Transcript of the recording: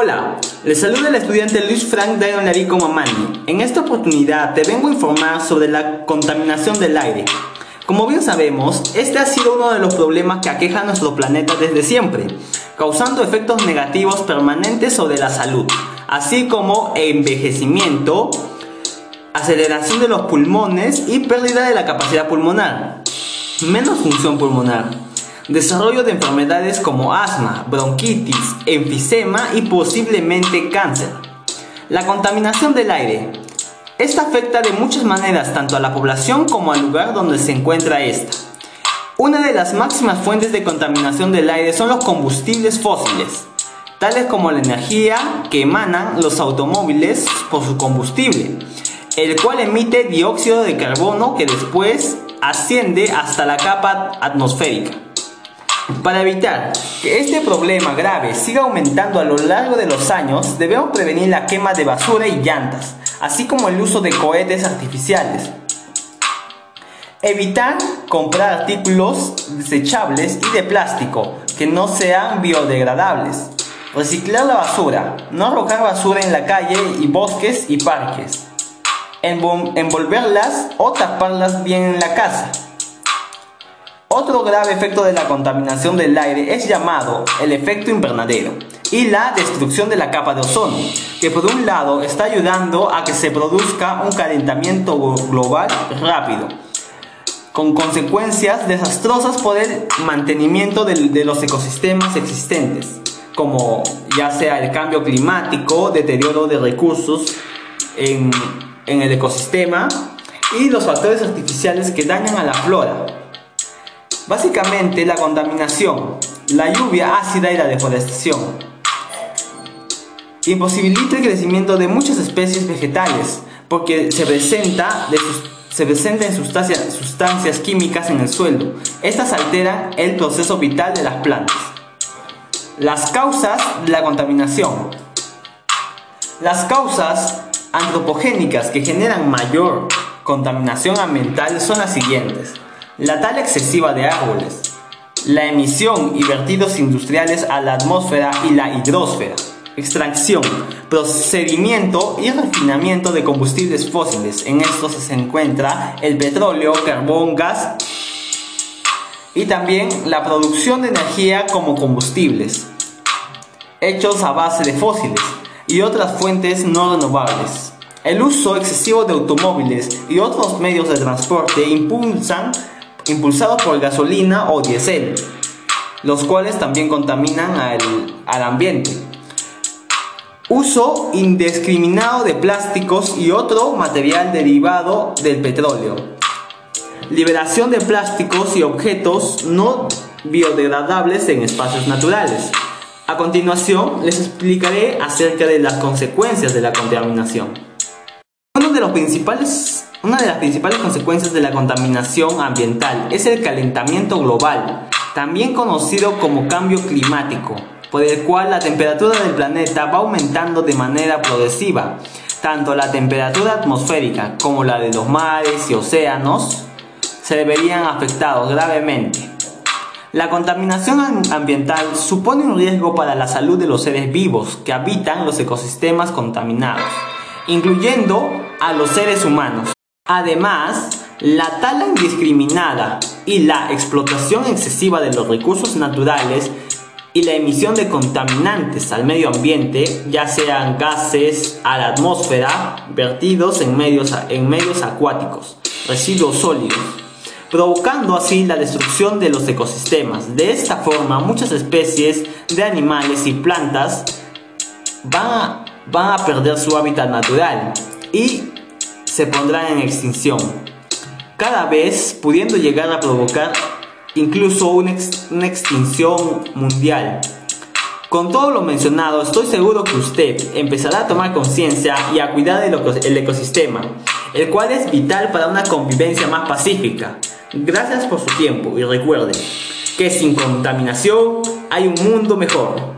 Hola, les saluda el estudiante Luis Frank Dairon Larico Mamani. En esta oportunidad te vengo a informar sobre la contaminación del aire. Como bien sabemos, este ha sido uno de los problemas que aqueja a nuestro planeta desde siempre, causando efectos negativos permanentes sobre la salud, así como envejecimiento, aceleración de los pulmones y pérdida de la capacidad pulmonar, menos función pulmonar desarrollo de enfermedades como asma, bronquitis, enfisema y posiblemente cáncer. La contaminación del aire. Esta afecta de muchas maneras tanto a la población como al lugar donde se encuentra esta. Una de las máximas fuentes de contaminación del aire son los combustibles fósiles, tales como la energía que emanan los automóviles por su combustible, el cual emite dióxido de carbono que después asciende hasta la capa atmosférica. Para evitar que este problema grave siga aumentando a lo largo de los años, debemos prevenir la quema de basura y llantas, así como el uso de cohetes artificiales. Evitar comprar artículos desechables y de plástico que no sean biodegradables. Reciclar la basura, no arrojar basura en la calle y bosques y parques. Envolverlas o taparlas bien en la casa. Otro grave efecto de la contaminación del aire es llamado el efecto invernadero y la destrucción de la capa de ozono, que por un lado está ayudando a que se produzca un calentamiento global rápido, con consecuencias desastrosas por el mantenimiento de, los ecosistemas existentes, como ya sea el cambio climático, deterioro de recursos en el ecosistema y los factores artificiales que dañan a la flora, Básicamente la contaminación, la lluvia ácida y la deforestación. Imposibilita el crecimiento de muchas especies vegetales porque se presenta, se sustancias, sustancias químicas en el suelo. Estas alteran el proceso vital de las plantas. Las causas de la contaminación. Las causas antropogénicas que generan mayor contaminación ambiental son las siguientes la tala excesiva de árboles, la emisión y vertidos industriales a la atmósfera y la hidrosfera, extracción, procedimiento y refinamiento de combustibles fósiles. En estos se encuentra el petróleo, carbón, gas y también la producción de energía como combustibles, hechos a base de fósiles y otras fuentes no renovables. El uso excesivo de automóviles y otros medios de transporte impulsan impulsados por gasolina o diésel, los cuales también contaminan al, al ambiente. Uso indiscriminado de plásticos y otro material derivado del petróleo. Liberación de plásticos y objetos no biodegradables en espacios naturales. A continuación les explicaré acerca de las consecuencias de la contaminación. Uno de los principales una de las principales consecuencias de la contaminación ambiental es el calentamiento global, también conocido como cambio climático, por el cual la temperatura del planeta va aumentando de manera progresiva. Tanto la temperatura atmosférica como la de los mares y océanos se verían afectados gravemente. La contaminación ambiental supone un riesgo para la salud de los seres vivos que habitan los ecosistemas contaminados, incluyendo a los seres humanos. Además, la tala indiscriminada y la explotación excesiva de los recursos naturales y la emisión de contaminantes al medio ambiente, ya sean gases a la atmósfera, vertidos en medios, en medios acuáticos, residuos sólidos, provocando así la destrucción de los ecosistemas. De esta forma, muchas especies de animales y plantas van van a perder su hábitat natural y se pondrán en extinción, cada vez pudiendo llegar a provocar incluso una, extinción mundial. Con todo lo mencionado, estoy seguro que usted empezará a tomar conciencia y a cuidar el ecosistema, el cual es vital para una convivencia más pacífica. Gracias por su tiempo y recuerde que sin contaminación hay un mundo mejor.